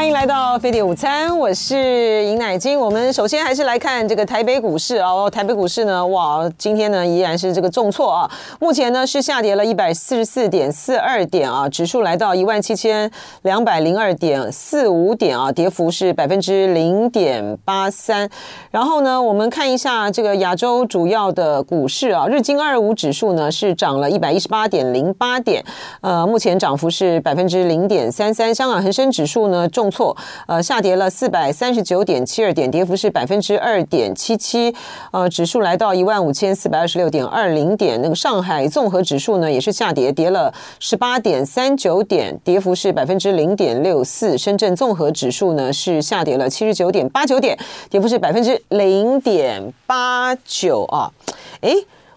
欢迎来到飞碟午餐，我是尹乃金。我们首先还是来看这个台北股市哦，台北股市呢，哇，今天呢依然是这个重挫啊，目前呢是下跌了一百四十四点四二点啊，指数来到一万七千两百零二点四五点啊，跌幅是百分之零点八三。然后呢，我们看一下这个亚洲主要的股市啊，日经二五指数呢是涨了一百一十八点零八点，呃，目前涨幅是百分之零点三三。香港恒生指数呢重。错，呃，下跌了四百三十九点七二点，跌幅是百分之二点七七，呃，指数来到一万五千四百二十六点二零点。那个上海综合指数呢，也是下跌，跌了十八点三九点，跌幅是百分之零点六四。深圳综合指数呢是下跌了七十九点八九点，跌幅是百分之零点八九啊。哎，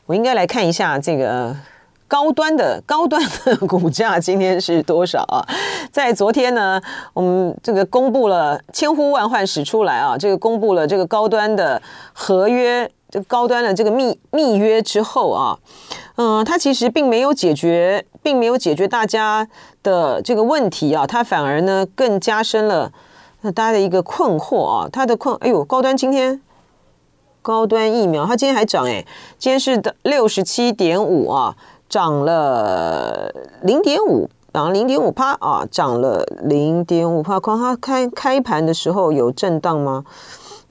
我应该来看一下这个。高端的高端的股价今天是多少啊？在昨天呢，我们这个公布了千呼万唤始出来啊，这个公布了这个高端的合约，这个高端的这个密密约之后啊，嗯，它其实并没有解决，并没有解决大家的这个问题啊，它反而呢更加深了大家的一个困惑啊，它的困，哎呦，高端今天高端疫苗它今天还涨哎，今天是的六十七点五啊。涨了零点五，涨了零点五趴啊，涨了零点五趴。况它开开盘的时候有震荡吗？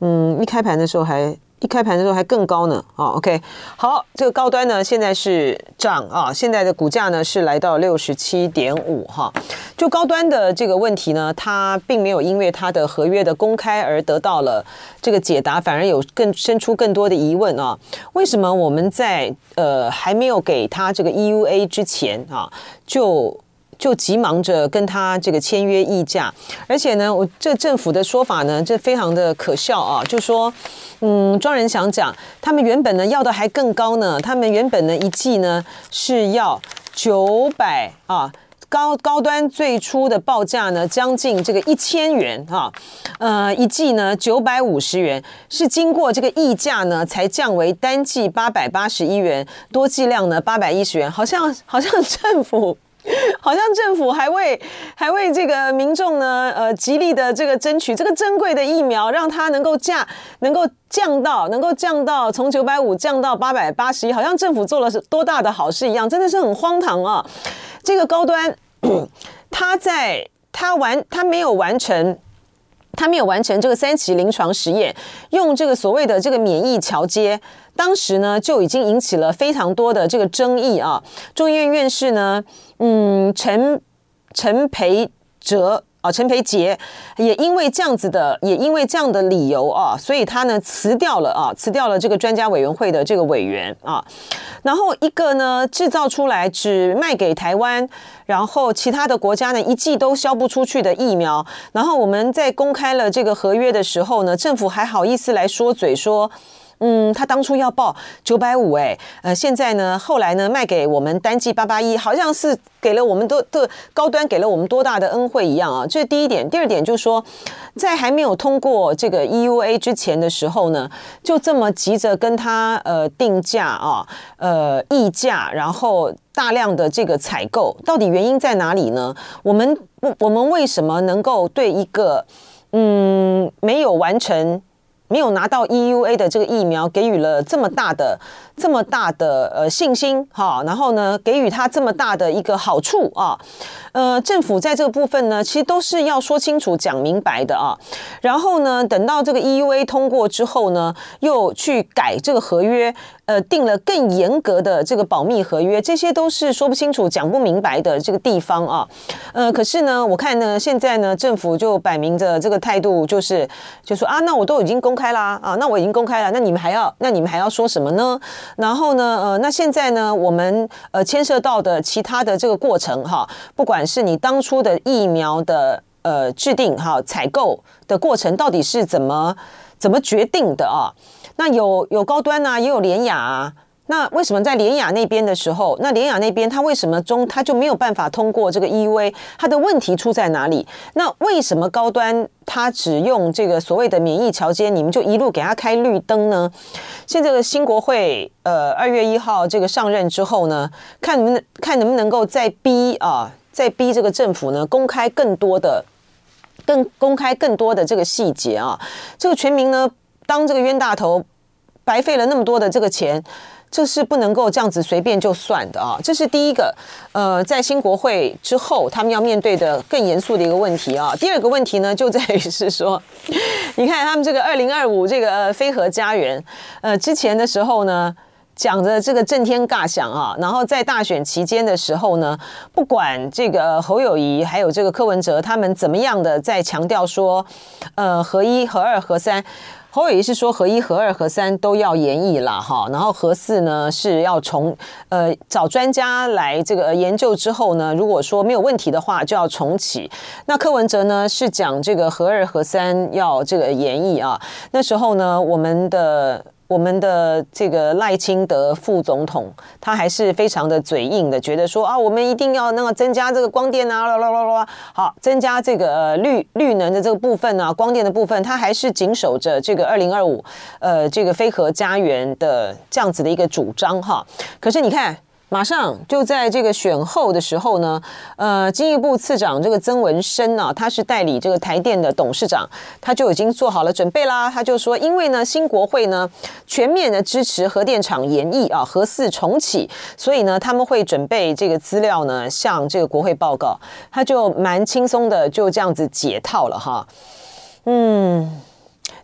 嗯，一开盘的时候还。一开盘的时候还更高呢，啊，OK，好，这个高端呢现在是涨啊，现在的股价呢是来到六十七点五哈，就高端的这个问题呢，它并没有因为它的合约的公开而得到了这个解答，反而有更生出更多的疑问啊，为什么我们在呃还没有给他这个 EUA 之前啊就。就急忙着跟他这个签约议价，而且呢，我这政府的说法呢，这非常的可笑啊，就说，嗯，庄人祥讲，他们原本呢要的还更高呢，他们原本呢一季呢是要九百啊，高高端最初的报价呢将近这个一千元啊，呃，一季呢九百五十元，是经过这个议价呢才降为单季八百八十一元，多剂量呢八百一十元，好像好像政府。好像政府还为还为这个民众呢，呃，极力的这个争取这个珍贵的疫苗，让它能够价能够降到能够降到从九百五降到八百八十一，好像政府做了是多大的好事一样，真的是很荒唐啊！这个高端，他在他完他没有完成。他没有完成这个三期临床实验，用这个所谓的这个免疫桥接，当时呢就已经引起了非常多的这个争议啊。中医院院士呢，嗯，陈陈培哲。啊，陈培杰也因为这样子的，也因为这样的理由啊，所以他呢辞掉了啊，辞掉了这个专家委员会的这个委员啊。然后一个呢制造出来只卖给台湾，然后其他的国家呢一季都销不出去的疫苗。然后我们在公开了这个合约的时候呢，政府还好意思来说嘴说。嗯，他当初要报九百五，哎，呃，现在呢，后来呢，卖给我们单剂八八一，好像是给了我们多的高端，给了我们多大的恩惠一样啊。这是第一点。第二点就是说，在还没有通过这个 EUA 之前的时候呢，就这么急着跟他呃定价啊，呃议价，然后大量的这个采购，到底原因在哪里呢？我们我们为什么能够对一个嗯没有完成？没有拿到 EUA 的这个疫苗，给予了这么大的、这么大的呃信心哈，然后呢，给予他这么大的一个好处啊，呃，政府在这个部分呢，其实都是要说清楚、讲明白的啊。然后呢，等到这个 EUA 通过之后呢，又去改这个合约。呃，定了更严格的这个保密合约，这些都是说不清楚、讲不明白的这个地方啊。呃，可是呢，我看呢，现在呢，政府就摆明着这个态度，就是就说啊，那我都已经公开啦，啊，那我已经公开了，那你们还要，那你们还要说什么呢？然后呢，呃，那现在呢，我们呃牵涉到的其他的这个过程哈，不管是你当初的疫苗的呃制定哈、采购的过程，到底是怎么怎么决定的啊？那有有高端啊，也有联雅啊。那为什么在联雅那边的时候，那联雅那边他为什么中他就没有办法通过这个 EUA？他的问题出在哪里？那为什么高端他只用这个所谓的免疫桥接，你们就一路给他开绿灯呢？现在这个新国会呃二月一号这个上任之后呢，看能不能看能不能够再逼啊，再逼这个政府呢公开更多的。更公开更多的这个细节啊。这个全民呢，当这个冤大头，白费了那么多的这个钱。这是不能够这样子随便就算的啊！这是第一个，呃，在新国会之后，他们要面对的更严肃的一个问题啊。第二个问题呢，就在于是说，你看他们这个二零二五这个非核家园，呃，之前的时候呢，讲的这个震天尬响啊，然后在大选期间的时候呢，不管这个侯友宜还有这个柯文哲他们怎么样的在强调说，呃，核一、核二、核三。侯友宜是说合一、合二、合三都要延役了哈，然后合四呢是要重呃找专家来这个研究之后呢，如果说没有问题的话就要重启。那柯文哲呢是讲这个合二、合三要这个延役啊，那时候呢我们的。我们的这个赖清德副总统，他还是非常的嘴硬的，觉得说啊，我们一定要那个增加这个光电啊，啦啦啦啦，好，增加这个呃绿绿能的这个部分啊，光电的部分，他还是紧守着这个二零二五呃这个飞核家园的这样子的一个主张哈。可是你看。马上就在这个选后的时候呢，呃，经济部次长这个曾文生呢，他是代理这个台电的董事长，他就已经做好了准备啦。他就说，因为呢，新国会呢全面的支持核电厂延役啊，核四重启，所以呢，他们会准备这个资料呢，向这个国会报告。他就蛮轻松的就这样子解套了哈，嗯。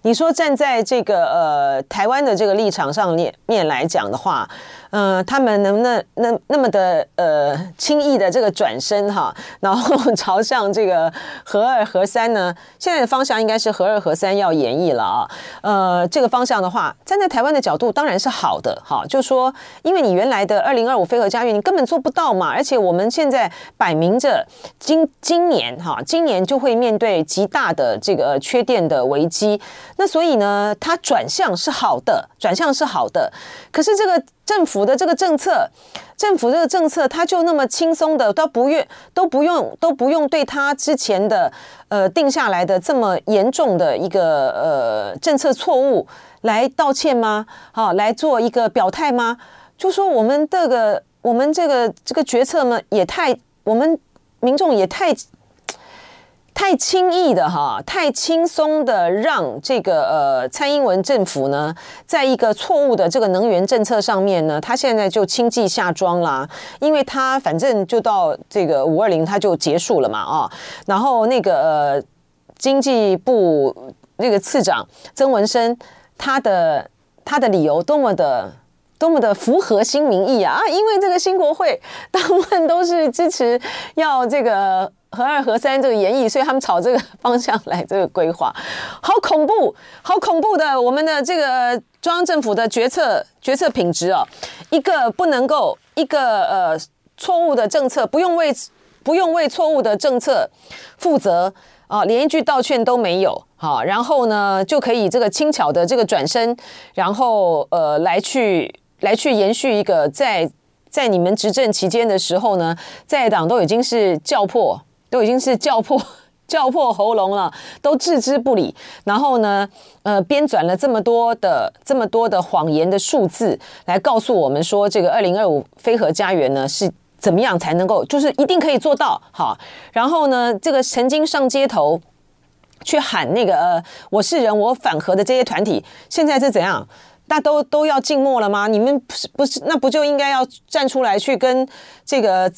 你说站在这个呃台湾的这个立场上面面来讲的话，呃，他们能不能那那么的呃轻易的这个转身哈，然后朝向这个核二核三呢？现在的方向应该是核二核三要演绎了啊。呃，这个方向的话，站在台湾的角度当然是好的哈。就说因为你原来的二零二五非核家园你根本做不到嘛，而且我们现在摆明着今今年哈，今年就会面对极大的这个缺电的危机。那所以呢，它转向是好的，转向是好的。可是这个政府的这个政策，政府这个政策，他就那么轻松的，都不愿都不用都不用对他之前的呃定下来的这么严重的一个呃政策错误来道歉吗？好，来做一个表态吗？就说我们这个我们这个这个决策呢，也太我们民众也太。太轻易的哈，太轻松的让这个呃蔡英文政府呢，在一个错误的这个能源政策上面呢，他现在就轻骑下庄啦，因为他反正就到这个五二零他就结束了嘛啊，然后那个呃经济部那个次长曾文生，他的他的理由多么的多么的符合新民意啊，啊因为这个新国会大部分都是支持要这个。核二核三这个演绎，所以他们朝这个方向来这个规划，好恐怖，好恐怖的！我们的这个中央政府的决策决策品质哦，一个不能够一个呃错误的政策，不用为不用为错误的政策负责啊，连一句道歉都没有，好，然后呢就可以这个轻巧的这个转身，然后呃来去来去延续一个在在你们执政期间的时候呢，在党都已经是叫破。都已经是叫破 叫破喉咙了，都置之不理。然后呢，呃，编纂了这么多的这么多的谎言的数字，来告诉我们说，这个二零二五非核家园呢是怎么样才能够，就是一定可以做到。好，然后呢，这个曾经上街头去喊那个呃“我是人，我反核”的这些团体，现在是怎样？大都都要静默了吗？你们不是不是，那不就应该要站出来去跟这个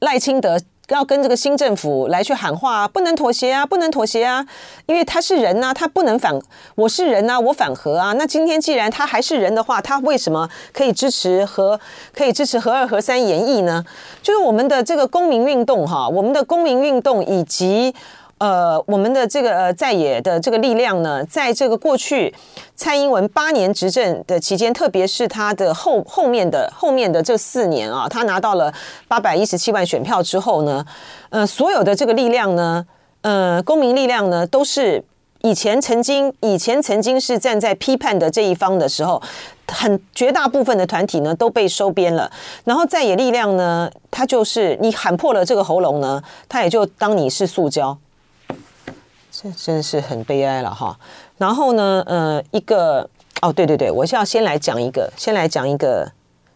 赖清德？要跟这个新政府来去喊话啊，不能妥协啊，不能妥协啊，因为他是人呐，他不能反，我是人呐，我反核啊。那今天既然他还是人的话，他为什么可以支持和，可以支持和二和三演绎呢？就是我们的这个公民运动哈，我们的公民运动以及。呃，我们的这个呃在野的这个力量呢，在这个过去蔡英文八年执政的期间，特别是他的后后面的后面的这四年啊，他拿到了八百一十七万选票之后呢，呃，所有的这个力量呢，呃，公民力量呢，都是以前曾经以前曾经是站在批判的这一方的时候，很绝大部分的团体呢都被收编了，然后在野力量呢，他就是你喊破了这个喉咙呢，他也就当你是塑胶。这真是很悲哀了哈。然后呢，呃，一个哦，对对对，我是要先来讲一个，先来讲一个，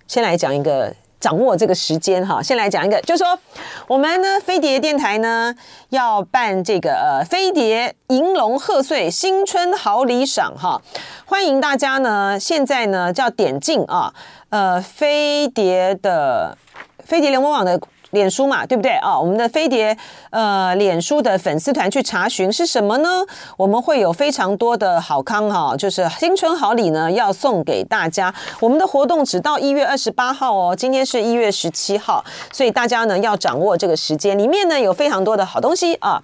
先来讲一个掌握这个时间哈。先来讲一个，就是说我们呢飞碟电台呢要办这个呃飞碟迎龙贺岁新春好礼赏哈，欢迎大家呢现在呢叫点进啊呃飞碟的飞碟联播网的。脸书嘛，对不对啊？我们的飞碟呃，脸书的粉丝团去查询是什么呢？我们会有非常多的好康哈，就是新春好礼呢，要送给大家。我们的活动只到一月二十八号哦，今天是一月十七号，所以大家呢要掌握这个时间。里面呢有非常多的好东西啊，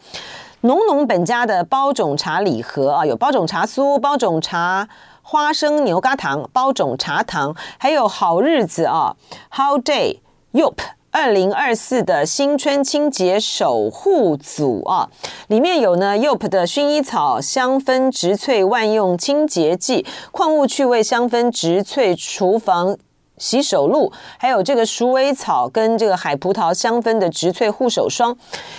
浓浓本家的包种茶礼盒啊，有包种茶酥、包种茶花生牛轧糖、包种茶糖，还有好日子啊，How Day Yope。二零二四的新春清洁守护组啊，里面有呢 YOP 的薰衣草香氛植萃万用清洁剂、矿物趣味香氛植萃厨房洗手露，还有这个鼠尾草跟这个海葡萄香氛的植萃护手霜，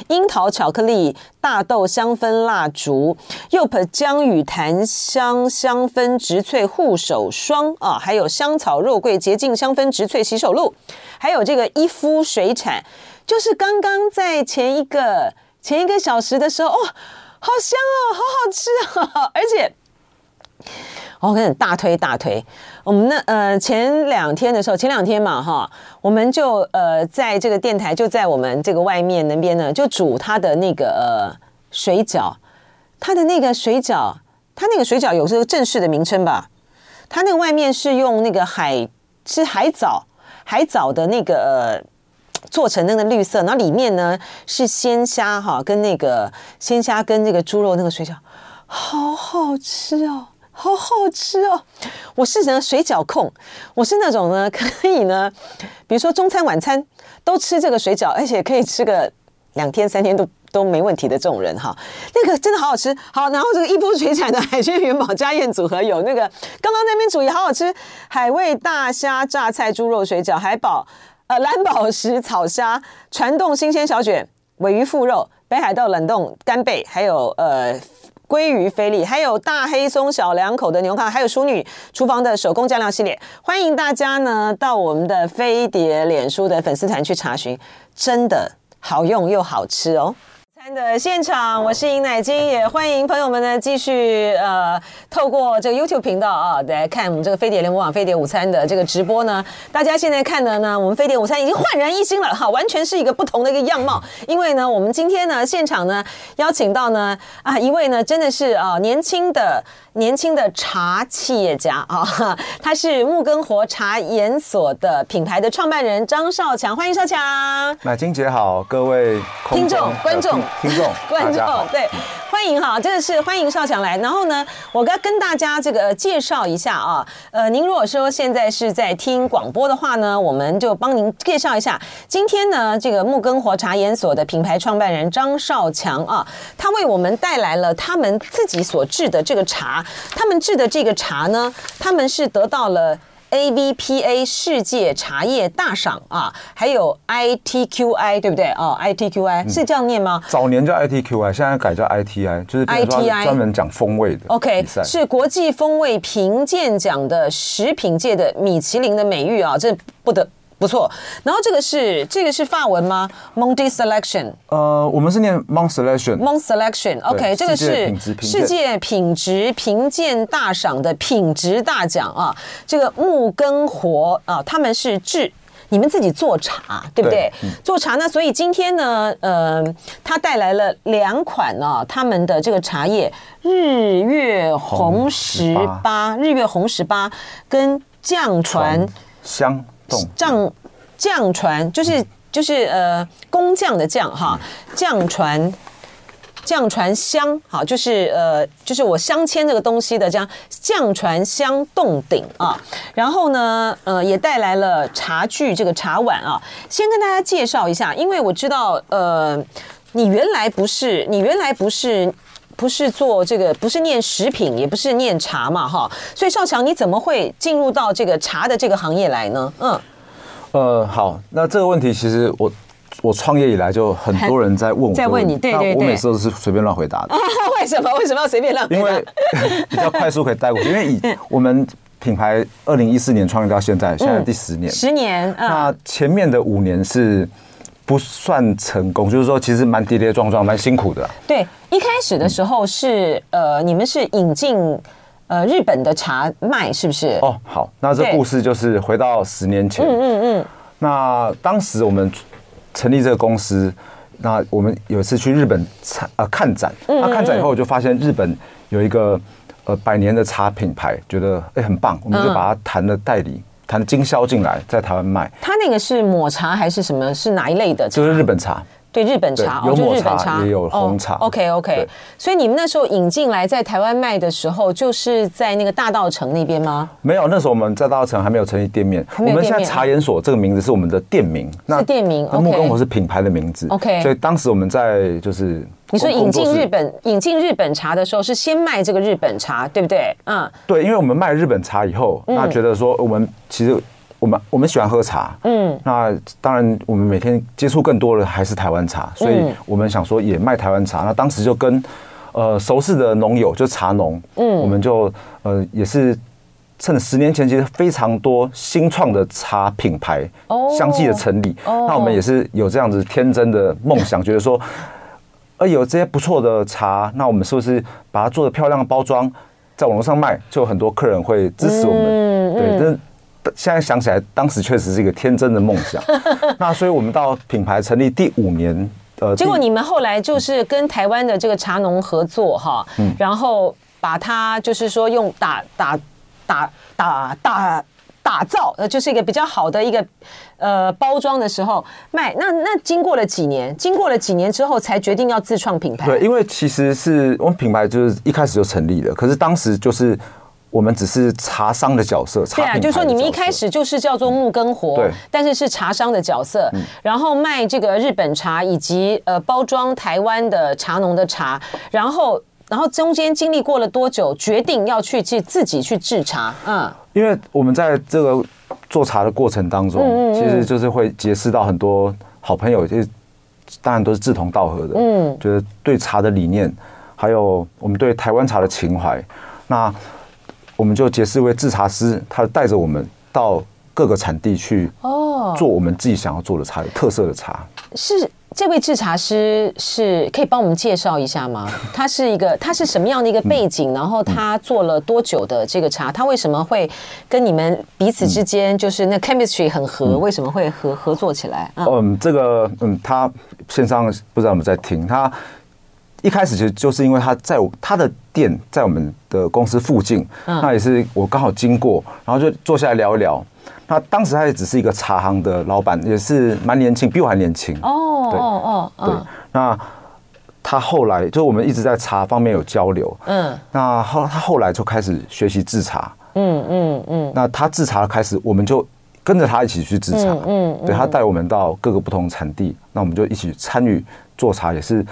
樱桃巧克力大豆香氛蜡烛，Yope 姜与檀香香氛植萃护手霜啊，还有香草肉桂洁净香氛植萃洗手露，还有这个伊夫水产，就是刚刚在前一个前一个小时的时候，哦，好香哦，好好吃啊，而且。我跟你大推大推，我们那呃前两天的时候，前两天嘛哈，我们就呃在这个电台就在我们这个外面那边呢，就煮他的那个呃水饺，他的那个水饺，他那个水饺有这个正式的名称吧？他那个外面是用那个海是海藻海藻的那个呃做成那个绿色，然后里面呢是鲜虾哈，跟那个鲜虾跟那个猪肉那个水饺，好好吃哦。好好吃哦！我是呢水饺控，我是那种呢 可以呢，比如说中餐晚餐都吃这个水饺，而且可以吃个两天三天都都没问题的这种人哈。那个真的好好吃，好，然后这个一波水产的海鲜元宝家宴组合有那个刚刚那边煮也好好吃，海味大虾榨菜猪肉水饺，海宝呃蓝宝石草虾传动新鲜小卷鮪鱼腹肉北海道冷冻干贝，还有呃。鲑鱼菲力，还有大黑松小两口的牛排，还有淑女厨房的手工酱料系列，欢迎大家呢到我们的飞碟脸书的粉丝团去查询，真的好用又好吃哦。的现场，我是尹乃金，也欢迎朋友们呢继续呃透过这个 YouTube 频道啊来看我们这个飞碟联播网飞碟午餐的这个直播呢。大家现在看的呢，我们飞碟午餐已经焕然一新了哈，完全是一个不同的一个样貌。因为呢，我们今天呢现场呢邀请到呢啊一位呢真的是啊年轻的。年轻的茶企业家啊，他是木根活茶研所的品牌的创办人张少强，欢迎少强。乃菁姐好，各位听众、观众、听众、观众，对，欢迎哈，这个是欢迎少强来。然后呢，我该跟大家这个介绍一下啊，呃，您如果说现在是在听广播的话呢，我们就帮您介绍一下。今天呢，这个木根活茶研所的品牌创办人张少强啊，他为我们带来了他们自己所制的这个茶。他们制的这个茶呢，他们是得到了 AVPA 世界茶叶大赏啊，还有 ITQI 对不对？哦，ITQI 是这样念吗？早年叫 ITQI，现在改叫 ITI，就是 ITI 专门讲风味的。OK，是国际风味评鉴奖的食品界的米其林的美誉啊，这不得。不错，然后这个是这个是法文吗？Monde Selection。呃，我们是念 Monde Selection。Monde Selection，OK，这个是世界品质评鉴大赏的品质大奖啊。这个木根活啊，他们是制你们自己做茶，对不对？对嗯、做茶呢，所以今天呢，呃，他带来了两款啊，他们的这个茶叶日月红十八，日月红十八跟酱传香。酱酱传就是就是呃工匠的匠哈，匠传匠传香好，就是呃就是我镶嵌这个东西的这样匠传香洞顶啊，然后呢呃也带来了茶具这个茶碗啊，先跟大家介绍一下，因为我知道呃你原来不是你原来不是不是做这个不是念食品也不是念茶嘛哈，所以少强你怎么会进入到这个茶的这个行业来呢？嗯，呃好，那这个问题其实我我创业以来就很多人在问我，在问你，对对对，我每次都是随便乱回答的。为什么为什么要随便乱回答？因为 比较快速可以带过去，因为以我们品牌二零一四年创业到现在，现在第十年，十年。那前面的五年是不算成功，就是说其实蛮跌跌撞撞，蛮辛苦的。对，一开始的时候是呃，你们是引进呃日本的茶卖，是不是？哦，好，那这故事就是回到十年前。嗯嗯嗯。那当时我们成立这个公司，那我们有一次去日本参呃看展，那看展以后我就发现日本有一个。呃，百年的茶品牌，觉得哎、欸、很棒，我们就把它谈了代理，谈、嗯、经销进来，在台湾卖。它那个是抹茶还是什么？是哪一类的？就是日本茶。对日本茶，有抹茶也有红茶。OK OK，所以你们那时候引进来在台湾卖的时候，就是在那个大道城那边吗？没有，那时候我们在大道城还没有成立店面。我们现在茶研所这个名字是我们的店名，是店名。木工火是品牌的名字。OK，所以当时我们在就是你说引进日本引进日本茶的时候，是先卖这个日本茶，对不对？嗯，对，因为我们卖日本茶以后，那觉得说我们其实。我们我们喜欢喝茶，嗯，那当然我们每天接触更多的还是台湾茶，所以我们想说也卖台湾茶。那当时就跟呃熟识的农友，就茶农，嗯，我们就呃也是趁十年前其实非常多新创的茶品牌相继的成立，那我们也是有这样子天真的梦想，觉得说，呃有这些不错的茶，那我们是不是把它做的漂亮的包装，在网络上卖，就有很多客人会支持我们，对，这。现在想起来，当时确实是一个天真的梦想。那所以我们到品牌成立第五年，呃，结果你们后来就是跟台湾的这个茶农合作哈，嗯，然后把它就是说用打打打打打打造，呃，就是一个比较好的一个呃包装的时候卖。那那经过了几年，经过了几年之后，才决定要自创品牌。对，因为其实是我们品牌就是一开始就成立了，可是当时就是。我们只是茶商的角色，对啊，就是说你们一开始就是叫做木根活，对，但是是茶商的角色，然后卖这个日本茶以及呃包装台湾的茶农的茶，然后然后中间经历过了多久，决定要去去自己去制茶，嗯，因为我们在这个做茶的过程当中，其实就是会结识到很多好朋友，就是当然都是志同道合的，嗯，觉得对茶的理念，还有我们对台湾茶的情怀，那。我们就结识一位制茶师，他带着我们到各个产地去哦，做我们自己想要做的茶，有特色的茶。是这位制茶师是可以帮我们介绍一下吗？他是一个，他是什么样的一个背景？然后他做了多久的这个茶？他为什么会跟你们彼此之间就是那 chemistry 很合？为什么会合合作起来？嗯，这个嗯，他线上不知道有没有在听他。一开始其实就是因为他在他的店在我们的公司附近，那也是我刚好经过，然后就坐下来聊一聊。那当时他也只是一个茶行的老板，也是蛮年轻，比我还年轻。哦，对，哦，对。那他后来就我们一直在茶方面有交流。嗯。那后他后来就开始学习制茶。嗯嗯嗯。那他制茶开始，我们就跟着他一起去制茶。嗯。对，他带我们到各个不同产地，那我们就一起参与做茶，也是。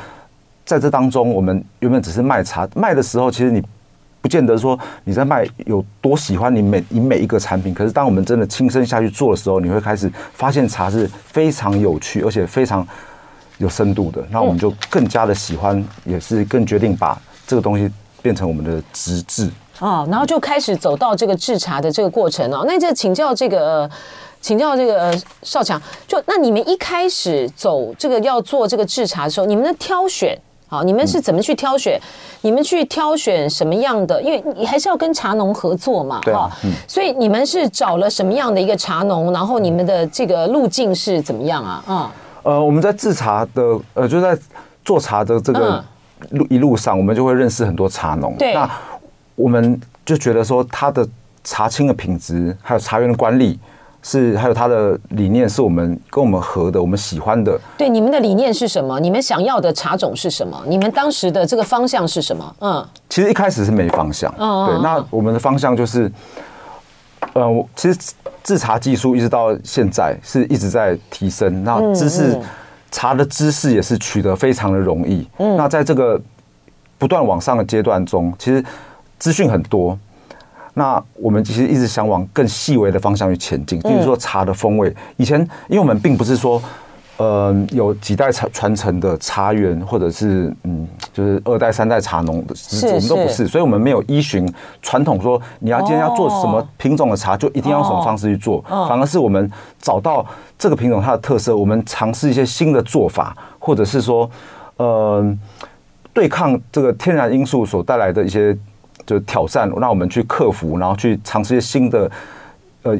在这当中，我们原本只是卖茶，卖的时候，其实你不见得说你在卖有多喜欢你每你每一个产品。可是当我们真的亲身下去做的时候，你会开始发现茶是非常有趣，而且非常有深度的。那我们就更加的喜欢，也是更决定把这个东西变成我们的职志哦。然后就开始走到这个制茶的这个过程哦。那就请教这个，请教这个少强，就那你们一开始走这个要做这个制茶的时候，你们的挑选。好，你们是怎么去挑选？你们去挑选什么样的？因为你还是要跟茶农合作嘛，哈。所以你们是找了什么样的一个茶农？然后你们的这个路径是怎么样啊？嗯，呃，我们在制茶的，呃，就在做茶的这个路一路上，我们就会认识很多茶农。对，那我们就觉得说，他的茶青的品质，还有茶园的管理。是，还有他的理念是我们跟我们合的，我们喜欢的。对，你们的理念是什么？你们想要的茶种是什么？你们当时的这个方向是什么？嗯，其实一开始是没方向。嗯，对，那我们的方向就是，呃，其实制茶技术一直到现在是一直在提升，那知识茶的知识也是取得非常的容易。嗯，那在这个不断往上的阶段中，其实资讯很多。那我们其实一直想往更细微的方向去前进，比如说茶的风味。以前，因为我们并不是说呃，有几代传传承的茶园，或者是嗯，就是二代三代茶农我们都不是，所以我们没有依循传统说你要今天要做什么品种的茶，就一定要用什么方式去做，反而是我们找到这个品种它的特色，我们尝试一些新的做法，或者是说，呃，对抗这个天然因素所带来的一些就是挑战，让我们去克服，然后去尝试一些新的，呃，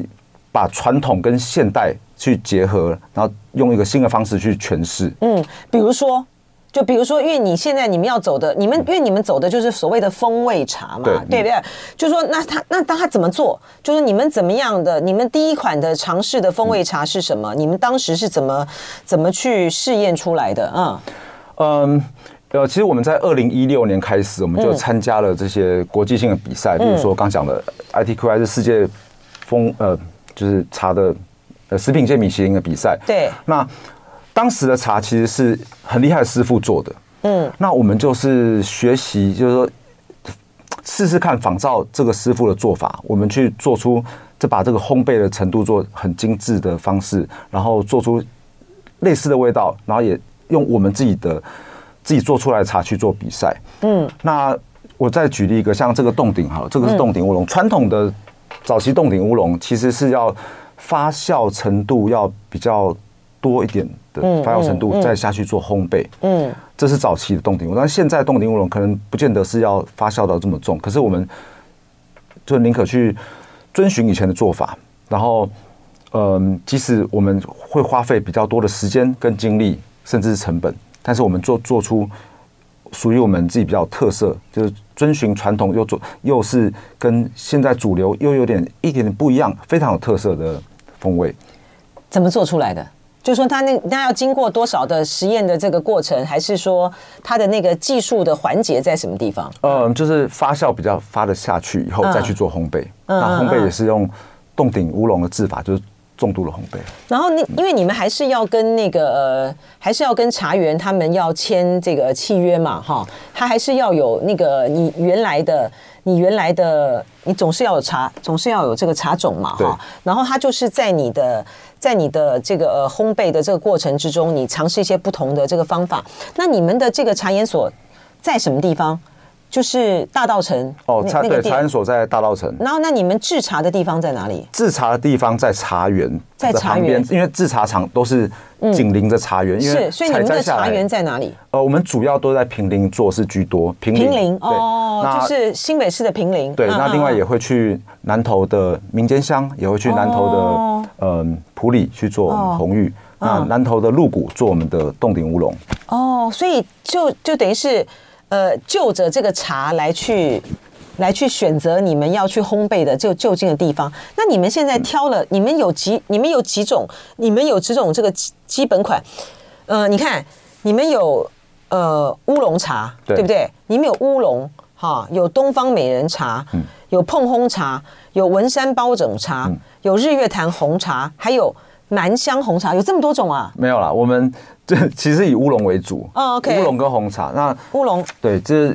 把传统跟现代。去结合，然后用一个新的方式去诠释。嗯，比如说，就比如说，因为你现在你们要走的，你们因为你们走的就是所谓的风味茶嘛，对，对不对？就是说，那他那当他怎么做？就是你们怎么样的？你们第一款的尝试的风味茶是什么？嗯、你们当时是怎么怎么去试验出来的？嗯嗯，呃，其实我们在二零一六年开始，我们就参加了这些国际性的比赛，比、嗯、如说刚讲的 ITQI 是世界风呃，就是茶的。呃，食品界米其林的比赛，对，那当时的茶其实是很厉害的师傅做的，嗯，那我们就是学习，就是说试试看仿照这个师傅的做法，我们去做出，这把这个烘焙的程度做很精致的方式，然后做出类似的味道，然后也用我们自己的自己做出来的茶去做比赛，嗯，那我再举例一个，像这个洞顶哈，这个是洞顶乌龙，传统的早期洞顶乌龙其实是要。发酵程度要比较多一点的发酵程度，再下去做烘焙。嗯，这是早期的洞顶乌龙，但是现在洞顶乌龙可能不见得是要发酵到这么重。可是我们就宁可去遵循以前的做法，然后，嗯，即使我们会花费比较多的时间跟精力，甚至是成本，但是我们做做出属于我们自己比较特色，就是。遵循传统又做又是跟现在主流又有点一点点不一样，非常有特色的风味。怎么做出来的？就是说它那那要经过多少的实验的这个过程，还是说它的那个技术的环节在什么地方？嗯，就是发酵比较发得下去以后再去做烘焙。嗯，那烘焙也是用洞顶乌龙的制法，就是。重度的烘焙，然后你因为你们还是要跟那个呃，还是要跟茶园他们要签这个契约嘛，哈，他还是要有那个你原来的，你原来的，你总是要有茶，总是要有这个茶种嘛，哈，然后他就是在你的在你的这个呃烘焙的这个过程之中，你尝试一些不同的这个方法。那你们的这个茶研所在什么地方？就是大道城哦，茶对茶园所在大道城。然后，那你们制茶的地方在哪里？制茶的地方在茶园，在茶园，因为制茶厂都是紧邻着茶园。是，所以你们的茶园在哪里？呃，我们主要都在平林做事居多。平林哦，就是新北市的平林。对，那另外也会去南投的民间乡，也会去南投的嗯埔里去做红玉。那南投的鹿谷做我们的洞顶乌龙。哦，所以就就等于是。呃，就着这个茶来去，来去选择你们要去烘焙的就就近的地方。那你们现在挑了，你们有几？你们有几种？你们有几种这个基基本款？呃，你看，你们有呃乌龙茶，对不对？你们有乌龙哈，有东方美人茶，有碰烘茶，有文山包种茶，有日月潭红茶，还有南香红茶，有这么多种啊？没有啦，我们。这其实以乌龙为主哦，OK，乌龙跟红茶。那乌龙对，这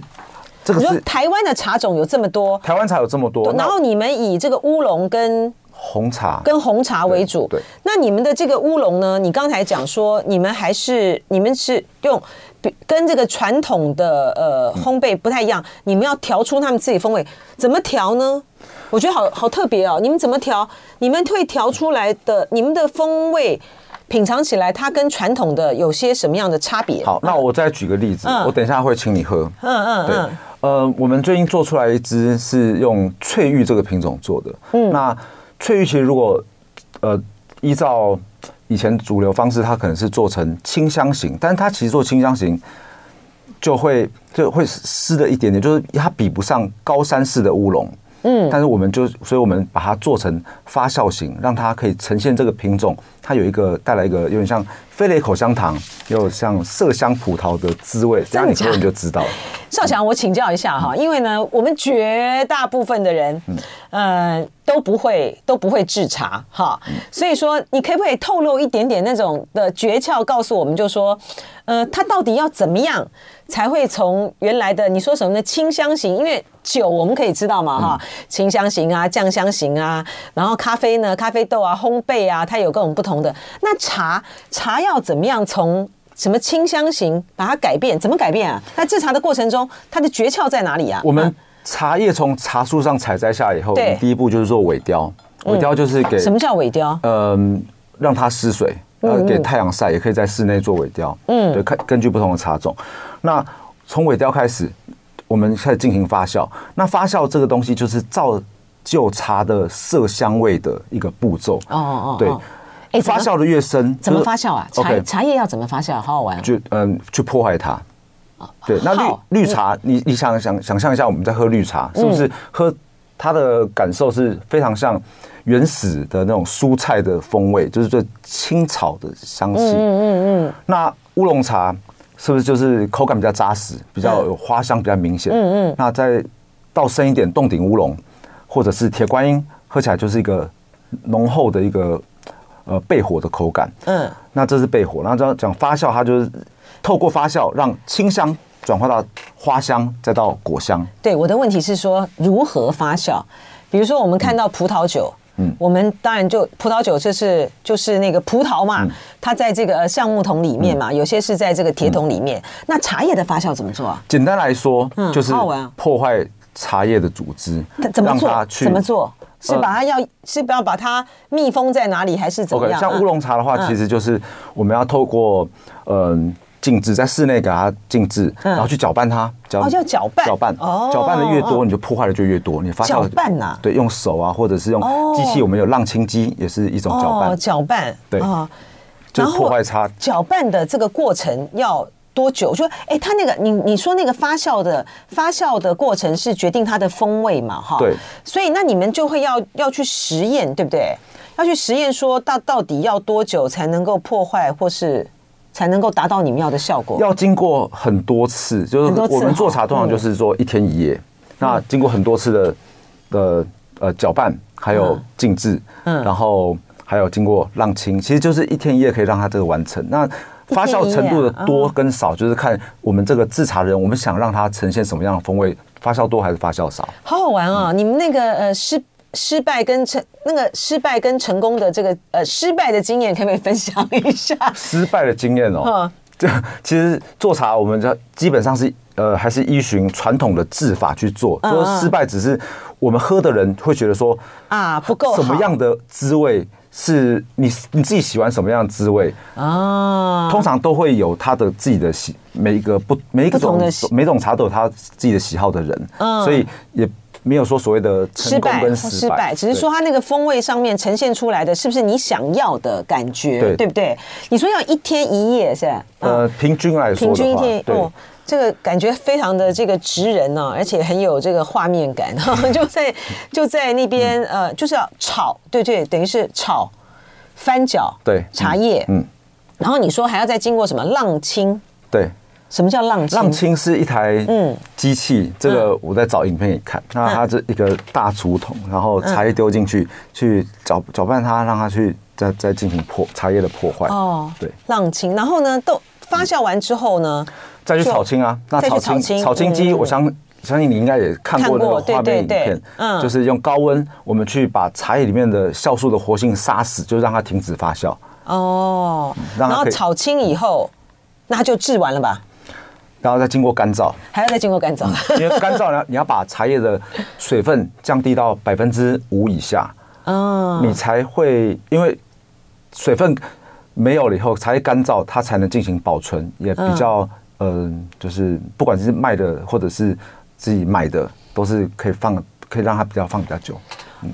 这个是台湾的茶种有这么多，台湾茶有这么多，然后你们以这个乌龙跟红茶跟红茶为主。对，那你们的这个乌龙呢？你刚才讲说你们还是你们是用跟这个传统的呃烘焙不太一样，你们要调出他们自己风味，怎么调呢？我觉得好好特别哦，你们怎么调？你们会调出来的你们的风味？品尝起来，它跟传统的有些什么样的差别？好，那我再举个例子，嗯、我等一下会请你喝。嗯嗯，对，呃，我们最近做出来一支是用翠玉这个品种做的。嗯，那翠玉其实如果呃依照以前主流方式，它可能是做成清香型，但是它其实做清香型就会就会湿了一点点，就是它比不上高山式的乌龙。嗯，但是我们就，所以我们把它做成发酵型，让它可以呈现这个品种，它有一个带来一个有点像飞雷口香糖，又像麝香葡萄的滋味，这样你喝你就知道了。少强，我请教一下哈，因为呢，我们绝大部分的人，呃都不会都不会制茶哈。所以说，你可不可以透露一点点那种的诀窍，告诉我们，就说，呃，它到底要怎么样才会从原来的你说什么呢？清香型，因为酒我们可以知道嘛哈，清香型啊，酱香型啊，然后咖啡呢，咖啡豆啊，烘焙啊，它有各种不同的。那茶茶要怎么样从什么清香型把它改变？怎么改变啊？在制茶的过程中，它的诀窍在哪里啊？我们茶叶从茶树上采摘下来以后，第一步就是做萎凋。萎凋就是给什么叫萎凋？嗯，让它失水，然后给太阳晒，也可以在室内做萎凋。嗯，对，看根据不同的茶种。那从萎凋开始，我们开始进行发酵。那发酵这个东西就是造就茶的色香味的一个步骤。哦哦，对。哎，发酵的越深，怎么发酵啊？茶茶叶要怎么发酵？好好玩。就嗯，去破坏它。对，那绿绿茶，你你想想想象一下，我们在喝绿茶，是不是喝它的感受是非常像原始的那种蔬菜的风味，就是这青草的香气。嗯嗯嗯。那乌龙茶是不是就是口感比较扎实，比较有花香比较明显？嗯嗯。那再倒深一点，洞顶乌龙或者是铁观音，喝起来就是一个浓厚的一个。呃，焙火的口感，嗯，那这是焙火，那这样讲发酵，它就是透过发酵让清香转化到花香，再到果香。对，我的问题是说如何发酵？比如说我们看到葡萄酒，嗯，我们当然就葡萄酒这是就是那个葡萄嘛，嗯、它在这个橡木桶里面嘛，嗯、有些是在这个铁桶里面。嗯、那茶叶的发酵怎么做啊？简单来说，嗯，就是破坏茶叶的组织，怎么做？怎么做？是把它要，是不要把它密封在哪里，还是怎么样？像乌龙茶的话，其实就是我们要透过嗯静置，在室内给它静置，然后去搅拌它。哦，叫搅拌。搅拌哦，搅拌的越多，你就破坏的就越多。你发酵搅拌呐？对，用手啊，或者是用机器，我们有浪清机，也是一种搅拌。搅拌对啊，就破坏它。搅拌的这个过程要。多久？就哎，它那个你你说那个发酵的发酵的过程是决定它的风味嘛？哈，对。所以那你们就会要要去实验，对不对？要去实验说到到底要多久才能够破坏，或是才能够达到你们要的效果？要经过很多次，就是我们做茶通常就是说一天一夜。嗯、那经过很多次的的呃搅拌，还有静置，嗯，然后还有经过浪青，其实就是一天一夜可以让它这个完成。那发酵程度的多跟少，就是看我们这个制茶人，我们想让它呈现什么样的风味，发酵多还是发酵少？好好玩哦！你们那个呃失失败跟成那个失败跟成功的这个呃失败的经验，可不可以分享一下？失败的经验哦，这其实做茶，我们就基本上是呃还是依循传统的制法去做，说失败只是我们喝的人会觉得说啊不够什么样的滋味。是你你自己喜欢什么样的滋味啊？通常都会有他的自己的喜，每一个不每一个种每种茶都有他自己的喜好的人，所以也没有说所谓的失败，失败只是说他那个风味上面呈现出来的是不是你想要的感觉，对对不对？你说要一天一夜是吧？呃，平均来说，平均一天哦。这个感觉非常的这个直人呢，而且很有这个画面感。就在就在那边呃，就是要炒，对对，等于是炒翻搅对茶叶，嗯，然后你说还要再经过什么浪青？对，什么叫浪青？浪青是一台嗯机器，这个我在找影片给你看。那它是一个大竹筒，然后茶叶丢进去，去搅搅拌它，让它去再再进行破茶叶的破坏。哦，对，浪青。然后呢，都发酵完之后呢？再去炒青啊，那炒青炒青机，我相相信你应该也看过那个画面影片，嗯，就是用高温，我们去把茶叶里面的酵素的活性杀死，就让它停止发酵。哦，然后炒青以后，那它就制完了吧？然后再经过干燥，还要再经过干燥，因为干燥呢，你要把茶叶的水分降低到百分之五以下，哦，你才会因为水分没有了以后，茶叶干燥，它才能进行保存，也比较。嗯，就是不管是卖的或者是自己买的，都是可以放，可以让它比较放比较久。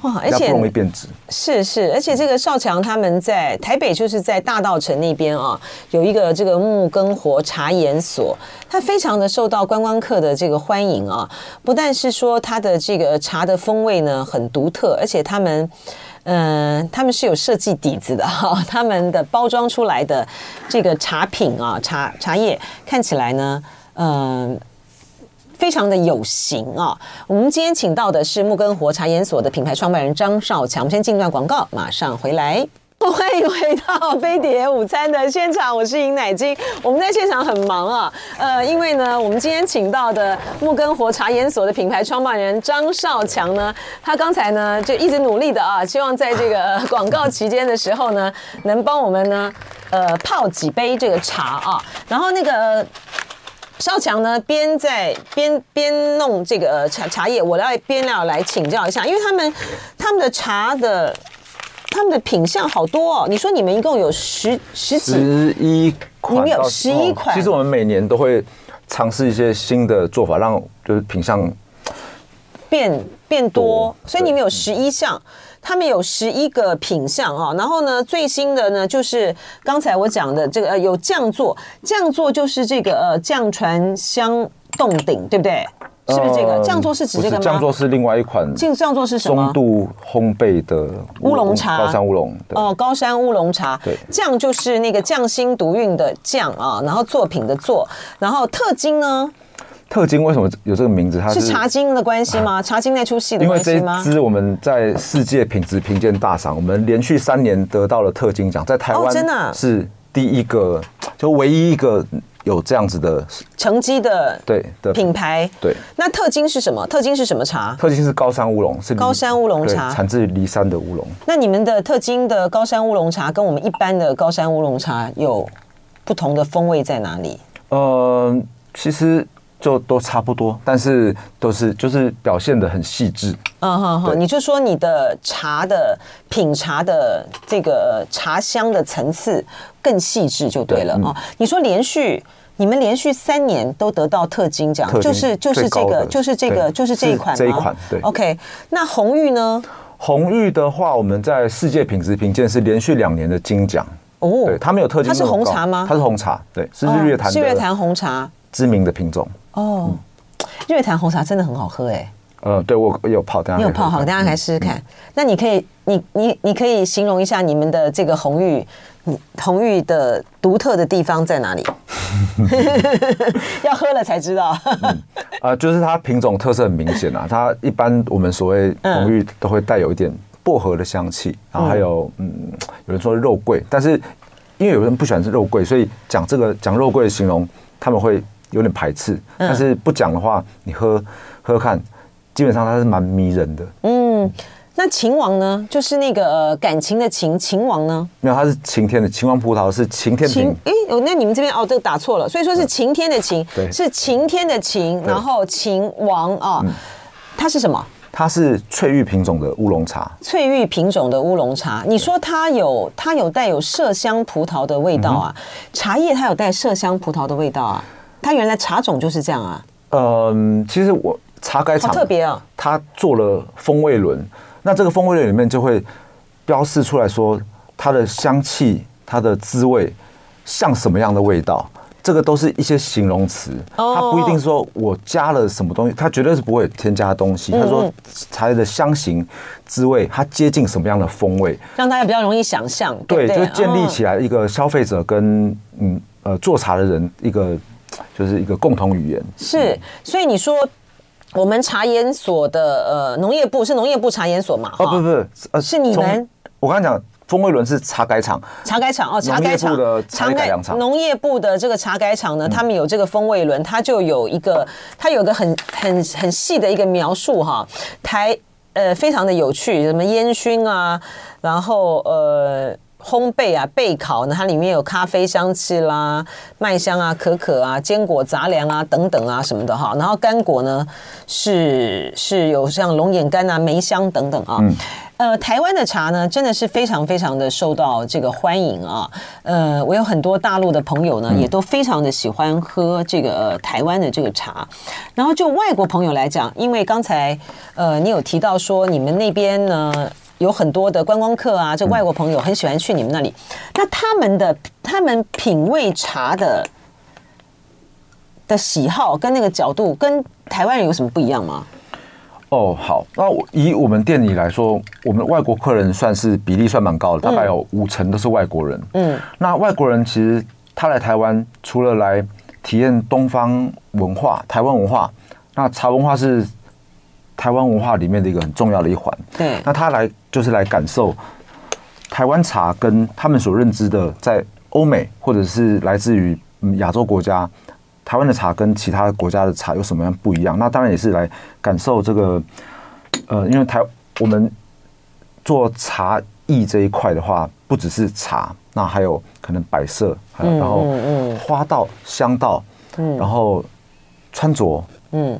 哇，而且不容易变质。是是，而且这个少强他们在台北，就是在大道城那边啊，有一个这个木根活茶研所，它非常的受到观光客的这个欢迎啊。不但是说它的这个茶的风味呢很独特，而且他们。嗯，他们是有设计底子的哈，他们的包装出来的这个茶品啊，茶茶叶看起来呢，嗯，非常的有型啊。我们今天请到的是木根活茶研所的品牌创办人张少强。我们先进段广告，马上回来。欢迎回到飞碟午餐的现场，我是尹乃菁。我们在现场很忙啊，呃，因为呢，我们今天请到的木根活茶研所的品牌创办人张少强呢，他刚才呢就一直努力的啊，希望在这个广告期间的时候呢，能帮我们呢，呃，泡几杯这个茶啊。然后那个少强呢，边在边边弄这个茶茶叶，我来边要来请教一下，因为他们他们的茶的。他们的品相好多哦！你说你们一共有十十几十一款，你们有十一款。其实我们每年都会尝试一些新的做法，让就是品相变变多。所以你们有十一项，他们有十一个品相啊。然后呢，最新的呢就是刚才我讲的这个呃，有匠作，匠作就是这个呃，匠传香洞顶，对不对？是不是这个匠作是指这个吗？匠作是另外一款。匠匠作是什么？中度烘焙的乌龙茶，高山乌龙。哦，高山乌龙茶。对，酱就是那个匠心独运的匠啊，然后作品的作，然后特精呢？特精为什么有这个名字？它是茶经的关系吗？茶经那出戏的关系吗？因为这支我们在世界品质评鉴大赏，我们连续三年得到了特金奖，在台湾真的是第一个，就唯一一个。有这样子的成绩的对的品牌对，那特金是什么？特金是什么茶？特金是高山乌龙，是高山乌龙茶，产自梨山的乌龙。那你们的特金的高山乌龙茶跟我们一般的高山乌龙茶有不同的风味在哪里？呃，其实就都差不多，但是都是就是表现的很细致。嗯哼哼，你就说你的茶的品茶的这个茶香的层次更细致就对了啊、嗯。你说连续。你们连续三年都得到特金奖，就是就是这个，就是这个，就是这一款吗？这一款对。OK，那红玉呢？红玉的话，我们在世界品质评鉴是连续两年的金奖哦。对，它没有特金，它是红茶吗？它是红茶，对，是日月潭日月潭红茶知名的品种哦。日月潭红茶真的很好喝哎。呃，对我有泡，大家你有泡好，大家来试试看。那你可以，你你你可以形容一下你们的这个红玉。红玉的独特的地方在哪里？要喝了才知道、嗯。啊、呃，就是它品种特色很明显啊。它一般我们所谓红玉都会带有一点薄荷的香气，然后还有嗯，有人说肉桂，但是因为有人不喜欢吃肉桂，所以讲这个讲肉桂的形容，他们会有点排斥。但是不讲的话，你喝喝看，基本上它是蛮迷人的。嗯。那秦王呢？就是那个呃感情的情，秦王呢？没有，它是晴天的秦王葡萄是晴天晴。哎，哦，那你们这边哦，这个打错了，所以说是晴天的晴，对，是晴天的晴，然后秦王啊，它是什么？它是翠玉品种的乌龙茶。翠玉品种的乌龙茶，你说它有它有带有麝香葡萄的味道啊？茶叶它有带麝香葡萄的味道啊？它原来茶种就是这样啊？嗯，其实我茶改厂特别啊，它做了风味轮。那这个风味轮里面就会标示出来说，它的香气、它的滋味像什么样的味道，这个都是一些形容词，它不一定说我加了什么东西，它绝对是不会添加东西。他说茶叶的香型、滋味，它接近什么样的风味，让大家比较容易想象。对，就建立起来一个消费者跟嗯呃做茶的人一个就是一个共同语言。是，所以你说。我们茶研所的呃农业部是农业部茶研所嘛？哦，不不不，呃，是你们。我刚才讲风味轮是茶改厂，茶改厂哦，茶改厂的茶改良厂。农业部的这个茶改厂呢，他们有这个风味轮，它就有一个，它有个很很很细的一个描述哈，台呃非常的有趣，什么烟熏啊，然后呃。烘焙啊，焙烤呢，它里面有咖啡香气啦、麦香啊、可可啊、坚果杂粮啊等等啊什么的哈。然后干果呢是是有像龙眼干啊、梅香等等啊。嗯。呃，台湾的茶呢，真的是非常非常的受到这个欢迎啊。呃，我有很多大陆的朋友呢，也都非常的喜欢喝这个台湾的这个茶。然后就外国朋友来讲，因为刚才呃你有提到说你们那边呢。有很多的观光客啊，这外国朋友很喜欢去你们那里。那他们的他们品味茶的的喜好跟那个角度，跟台湾人有什么不一样吗？哦，好，那以我们店里来说，我们外国客人算是比例算蛮高的，大概有五成都是外国人。嗯，那外国人其实他来台湾，除了来体验东方文化、台湾文化。那茶文化是台湾文化里面的一个很重要的一环。对，那他来就是来感受台湾茶跟他们所认知的，在欧美或者是来自于亚洲国家，台湾的茶跟其他国家的茶有什么样不一样？那当然也是来感受这个，呃，因为台我们做茶艺这一块的话，不只是茶，那还有可能摆设，还有然后花道、香道，嗯，然后穿着，嗯，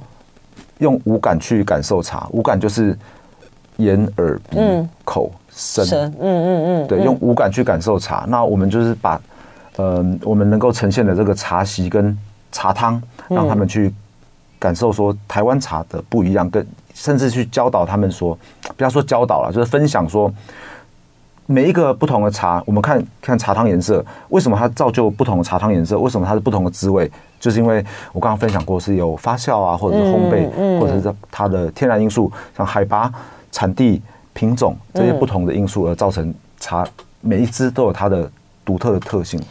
用五感去感受茶，五感就是眼、耳、鼻、口、身，嗯嗯嗯，对，用五感去感受茶。那我们就是把，呃，我们能够呈现的这个茶席跟茶汤，让他们去感受说台湾茶的不一样，跟甚至去教导他们说，不要说教导了，就是分享说。每一个不同的茶，我们看看茶汤颜色，为什么它造就不同的茶汤颜色？为什么它是不同的滋味？就是因为我刚刚分享过，是有发酵啊，或者是烘焙，或者是它的天然因素，像海拔、产地、品种这些不同的因素，而造成茶每一支都有它的独特的特性。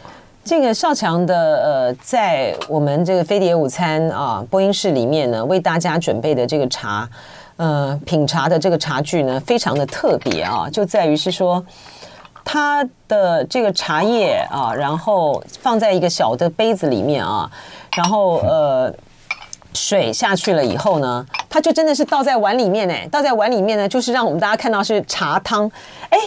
这个少强的呃，在我们这个飞碟午餐啊播音室里面呢，为大家准备的这个茶。呃，品茶的这个茶具呢，非常的特别啊，就在于是说，它的这个茶叶啊，然后放在一个小的杯子里面啊，然后呃，水下去了以后呢，它就真的是倒在碗里面呢，倒在碗里面呢，就是让我们大家看到是茶汤。哎，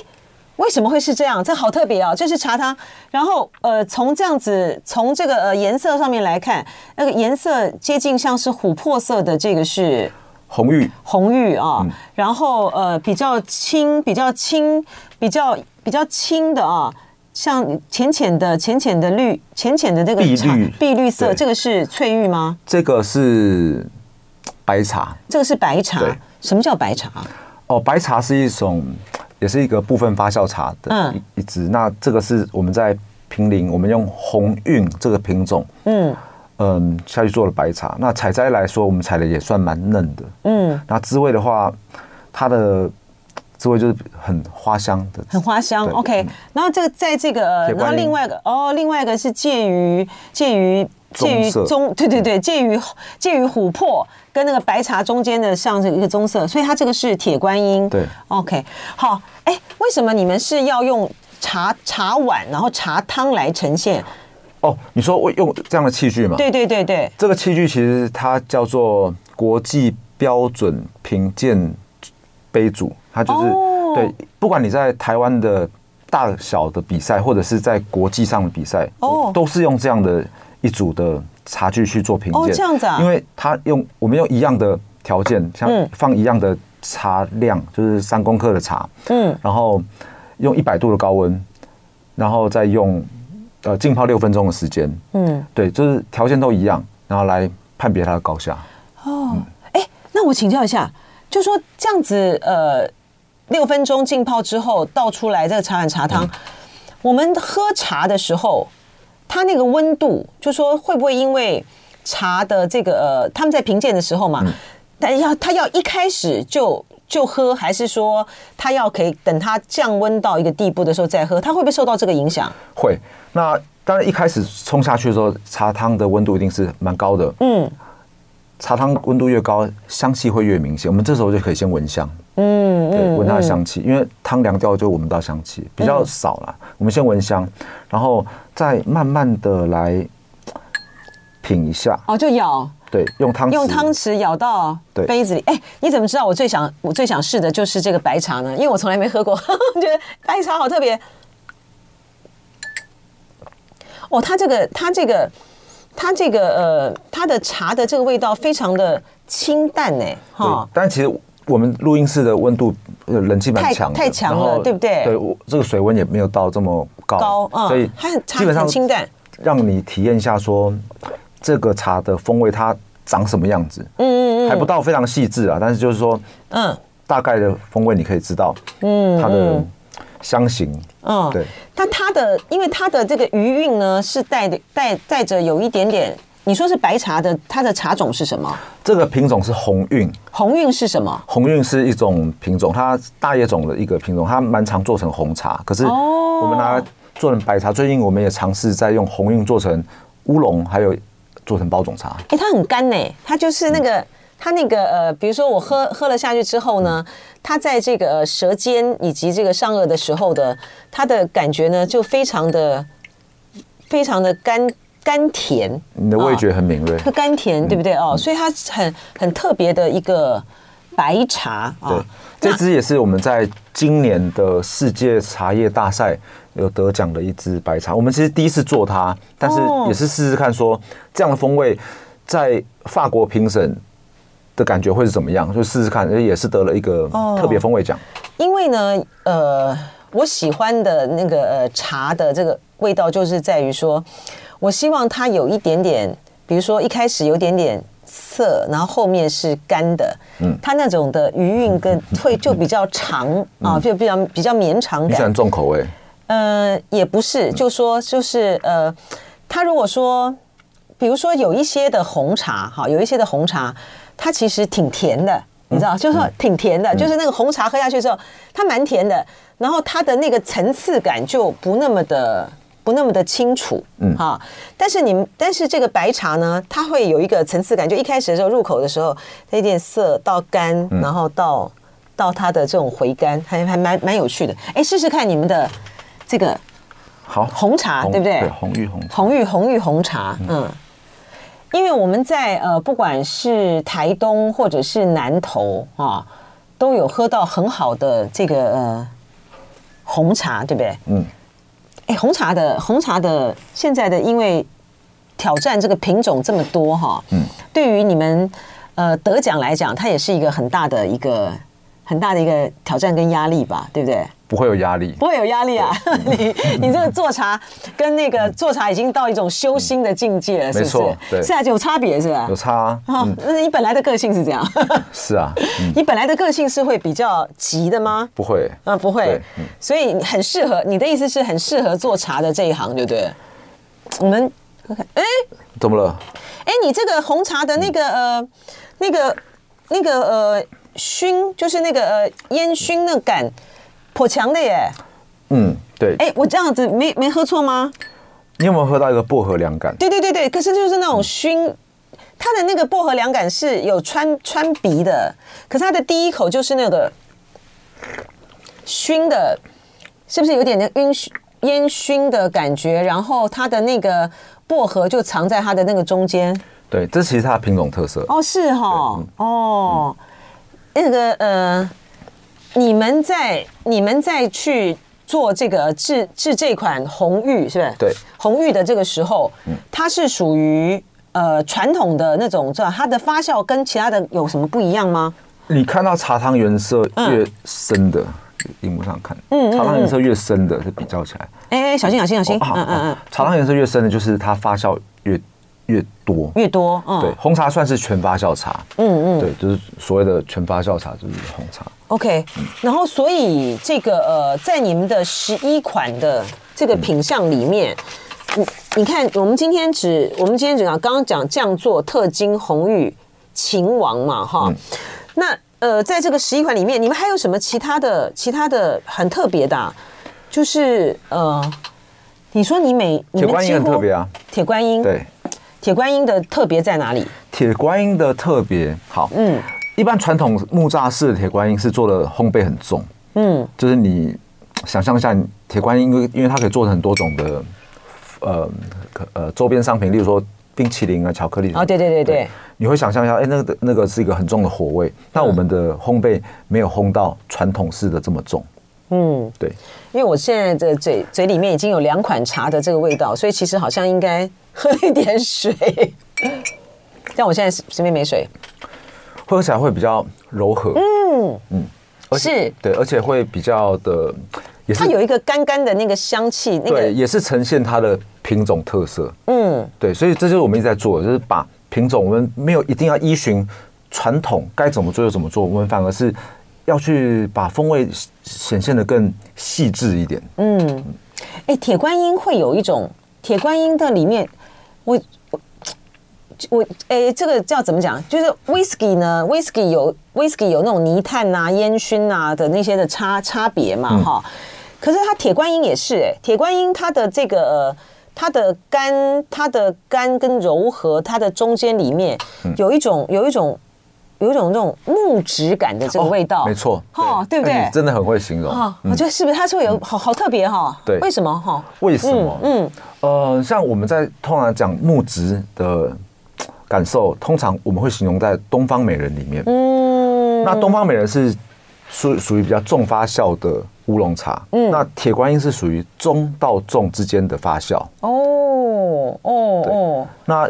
为什么会是这样？这好特别哦，这是茶汤。然后呃，从这样子，从这个呃颜色上面来看，那个颜色接近像是琥珀色的，这个是。红玉，红玉啊，嗯、然后呃比较轻，比较轻，比较比较轻的啊，像浅浅的、浅浅的绿、浅浅的这个碧绿碧绿色，这个是翠玉吗？这个是白茶，这个是白茶。什么叫白茶？哦，白茶是一种，也是一个部分发酵茶的一一支。嗯、那这个是我们在平林，我们用红韵这个品种，嗯。嗯，下去做了白茶。那采摘来说，我们采的也算蛮嫩的。嗯，那滋味的话，它的滋味就是很花香的，很花香。OK，然后这个在这个，然后另外一个哦，另外一个是介于介于介于棕，对对对，介于介于琥珀跟那个白茶中间的，像这个一个棕色，所以它这个是铁观音。对，OK，好，哎，为什么你们是要用茶茶碗，然后茶汤来呈现？哦，你说我用这样的器具吗？对对对对，这个器具其实它叫做国际标准品鉴杯组，它就是、哦、对，不管你在台湾的大小的比赛，或者是在国际上的比赛，哦，都是用这样的一组的茶具去做评鉴。哦，这样子啊，因为它用我们用一样的条件，像放一样的茶量，嗯、就是三公克的茶，嗯，然后用一百度的高温，然后再用。呃，浸泡六分钟的时间，嗯，对，就是条件都一样，然后来判别它的高下。哦，哎、嗯，那我请教一下，就说这样子，呃，六分钟浸泡之后倒出来这个茶碗茶汤，嗯、我们喝茶的时候，它那个温度，就说会不会因为茶的这个呃，他们在评鉴的时候嘛，嗯、但要他要一开始就。就喝，还是说他要可以等它降温到一个地步的时候再喝？它会不会受到这个影响？会。那当然一开始冲下去的时候，茶汤的温度一定是蛮高的。嗯，茶汤温度越高，香气会越明显。我们这时候就可以先闻香。嗯，对，闻它的香气，因为汤凉掉就闻不到香气，比较少了。嗯、我们先闻香，然后再慢慢的来品一下。哦，就咬。对，用汤用汤匙咬到杯子里。哎，你怎么知道我最想我最想试的就是这个白茶呢？因为我从来没喝过，呵呵，觉得白茶好特别。哦，它这个它这个它这个呃，它的茶的这个味道非常的清淡呢。哈。但其实我们录音室的温度冷气蛮强，太强了，对不对？对，我这个水温也没有到这么高，高，嗯，所以它很基本上清淡，让你体验一下说。这个茶的风味它长什么样子？嗯嗯嗯，还不到非常细致啊，但是就是说，嗯，大概的风味你可以知道，嗯，它的香型，嗯，对。但它的，因为它的这个余韵呢，是带的带带着有一点点，你说是白茶的，它的茶种是什么？这个品种是红韵。红韵是什么？红韵是一种品种，它大叶种的一个品种，它蛮常做成红茶。可是我们拿来做成白茶，最近我们也尝试在用红韵做成乌龙，还有。做成包种茶，哎，它很干呢，它就是那个它那个呃，比如说我喝喝了下去之后呢，它在这个舌尖以及这个上颚的时候的，它的感觉呢就非常的非常的甘甘甜。你的味觉很敏锐，特甘甜，对不对哦？所以它很很特别的一个白茶啊。对，这支也是我们在今年的世界茶叶大赛有得奖的一支白茶。我们其实第一次做它，但是也是试试看说这样的风味在法国评审的感觉会是怎么样？就试试看，也是得了一个特别风味奖。因为呢，呃，我喜欢的那个呃茶的这个味道，就是在于说，我希望它有一点点，比如说一开始有点点涩，然后后面是干的，嗯，它那种的余韵跟 会就比较长啊，就比较比较绵长感。你喜欢重口味？呃，也不是，就说就是呃，它如果说，比如说有一些的红茶哈，有一些的红茶。它其实挺甜的，你知道，就是说挺甜的，就是那个红茶喝下去之后，它蛮甜的，然后它的那个层次感就不那么的不那么的清楚，嗯哈。但是你但是这个白茶呢，它会有一个层次感，就一开始的时候入口的时候，它有点涩到干，然后到到它的这种回甘，还还蛮蛮有趣的。哎，试试看你们的这个好红茶，对不对？红玉红红玉红玉红茶，嗯。因为我们在呃，不管是台东或者是南投啊，都有喝到很好的这个呃红茶，对不对？嗯。哎，红茶的红茶的现在的，因为挑战这个品种这么多哈，嗯，对于你们呃得奖来讲，它也是一个很大的一个很大的一个挑战跟压力吧，对不对？不会有压力，不会有压力啊！你你这个做茶跟那个做茶已经到一种修心的境界了，是不是？对，是啊，有差别是吧？有差啊。那你本来的个性是这样？是啊。你本来的个性是会比较急的吗？不会，嗯，不会。所以很适合，你的意思是很适合做茶的这一行，对不对？我们哎，怎么了？哎，你这个红茶的那个呃，那个那个呃熏，就是那个呃烟熏的感。颇强的耶，嗯，对，哎，我这样子没没喝错吗？你有没有喝到一个薄荷凉感？对对对对，可是就是那种熏，它的那个薄荷凉感是有穿穿鼻的，可是它的第一口就是那个熏的，是不是有点那晕熏烟熏的感觉？然后它的那个薄荷就藏在它的那个中间。对，这其实它的品种特色。哦，是哈、哦，嗯、哦，嗯、那个呃。你们在你们在去做这个制制这款红玉是不是？对，红玉的这个时候，它是属于呃传统的那种，知道它的发酵跟其他的有什么不一样吗？你看到茶汤原色越深的，荧幕上看，嗯，茶汤颜色越深的，就比较起来，哎，小心小心小心，嗯嗯嗯，茶汤颜色越深的，就是它发酵越。越多。越多，嗯，对，红茶算是全发酵茶，嗯嗯，对，就是所谓的全发酵茶就是红茶。OK，然后所以这个呃，在你们的十一款的这个品相里面，你你看，我们今天只我们今天只讲刚刚讲酱做特金红玉秦王嘛，哈，那呃，在这个十一款里面，你们还有什么其他的其他的很特别的？就是呃，你说你每铁观音很特别啊，铁观音。对。铁观音的特别在哪里？铁观音的特别好，嗯，一般传统木栅式的铁观音是做的烘焙很重，嗯，就是你想象一下，铁观音因为因为它可以做成很多种的，呃，呃，周边商品，例如说冰淇淋啊、巧克力啊，对对对对，你会想象一下，哎，那个那个是一个很重的火味，那我们的烘焙没有烘到传统式的这么重，嗯，对，因为我现在的嘴嘴里面已经有两款茶的这个味道，所以其实好像应该。喝一点水，但我现在身边没水，喝起来会比较柔和。嗯。嗯，是，对，而且会比较的，也是它有一个干干的那个香气，那个对，也是呈现它的品种特色。嗯，对，所以这就是我们一直在做，就是把品种，我们没有一定要依循传统该怎么做就怎么做，我们反而是要去把风味显现的更细致一点。嗯，哎，铁观音会有一种铁观音的里面。我我我诶，这个叫怎么讲？就是 whisky 呢，whisky 有 whisky 有那种泥炭啊、烟熏啊的那些的差差别嘛，哈、嗯。可是它铁观音也是哎，铁观音它的这个呃，它的干，它的干跟柔和，它的中间里面有一种有一种有一种那种木质感的这个味道，哦、没错，哈，对不对？你真的很会形容，哦嗯、我觉得是不是？它是会有好好特别哈？对，为什么哈？为什么？嗯，嗯呃，像我们在通常讲木质的感受，通常我们会形容在东方美人里面。嗯，那东方美人是属属于比较重发酵的乌龙茶，嗯，那铁观音是属于中到重之间的发酵。哦哦哦，那。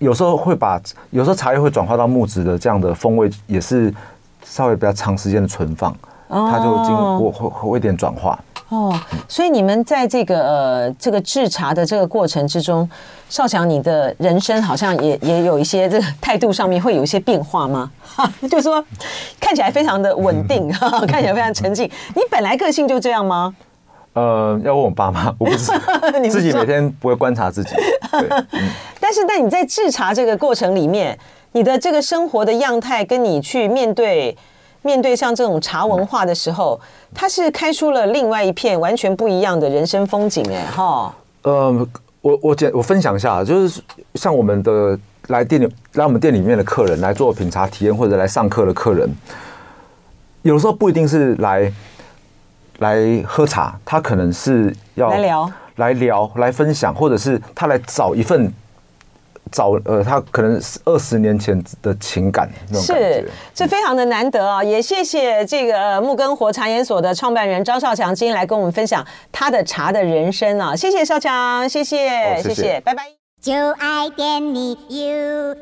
有时候会把，有时候茶叶会转化到木质的这样的风味，也是稍微比较长时间的存放，它就经过会会一点转化。哦，所以你们在这个呃这个制茶的这个过程之中，少强，你的人生好像也也有一些这个态度上面会有一些变化吗？哈，就是说看起来非常的稳定，看起来非常沉静。你本来个性就这样吗？呃，要问我爸妈，我不是 自己每天不会观察自己。对，嗯，但是，在你在制茶这个过程里面，你的这个生活的样态，跟你去面对面对像这种茶文化的时候，它是开出了另外一片完全不一样的人生风景，哎，哈。呃，我我简我分享一下，就是像我们的来店里来我们店里面的客人来做品茶体验或者来上课的客人，有的时候不一定是来。来喝茶，他可能是要来聊、来聊、来分享，或者是他来找一份找呃，他可能二十年前的情感，是这非常的难得啊！也谢谢这个木根活茶研所的创办人张少强，今天来跟我们分享他的茶的人生啊！谢谢少强，谢谢谢谢，拜拜。就爱点你，UFO。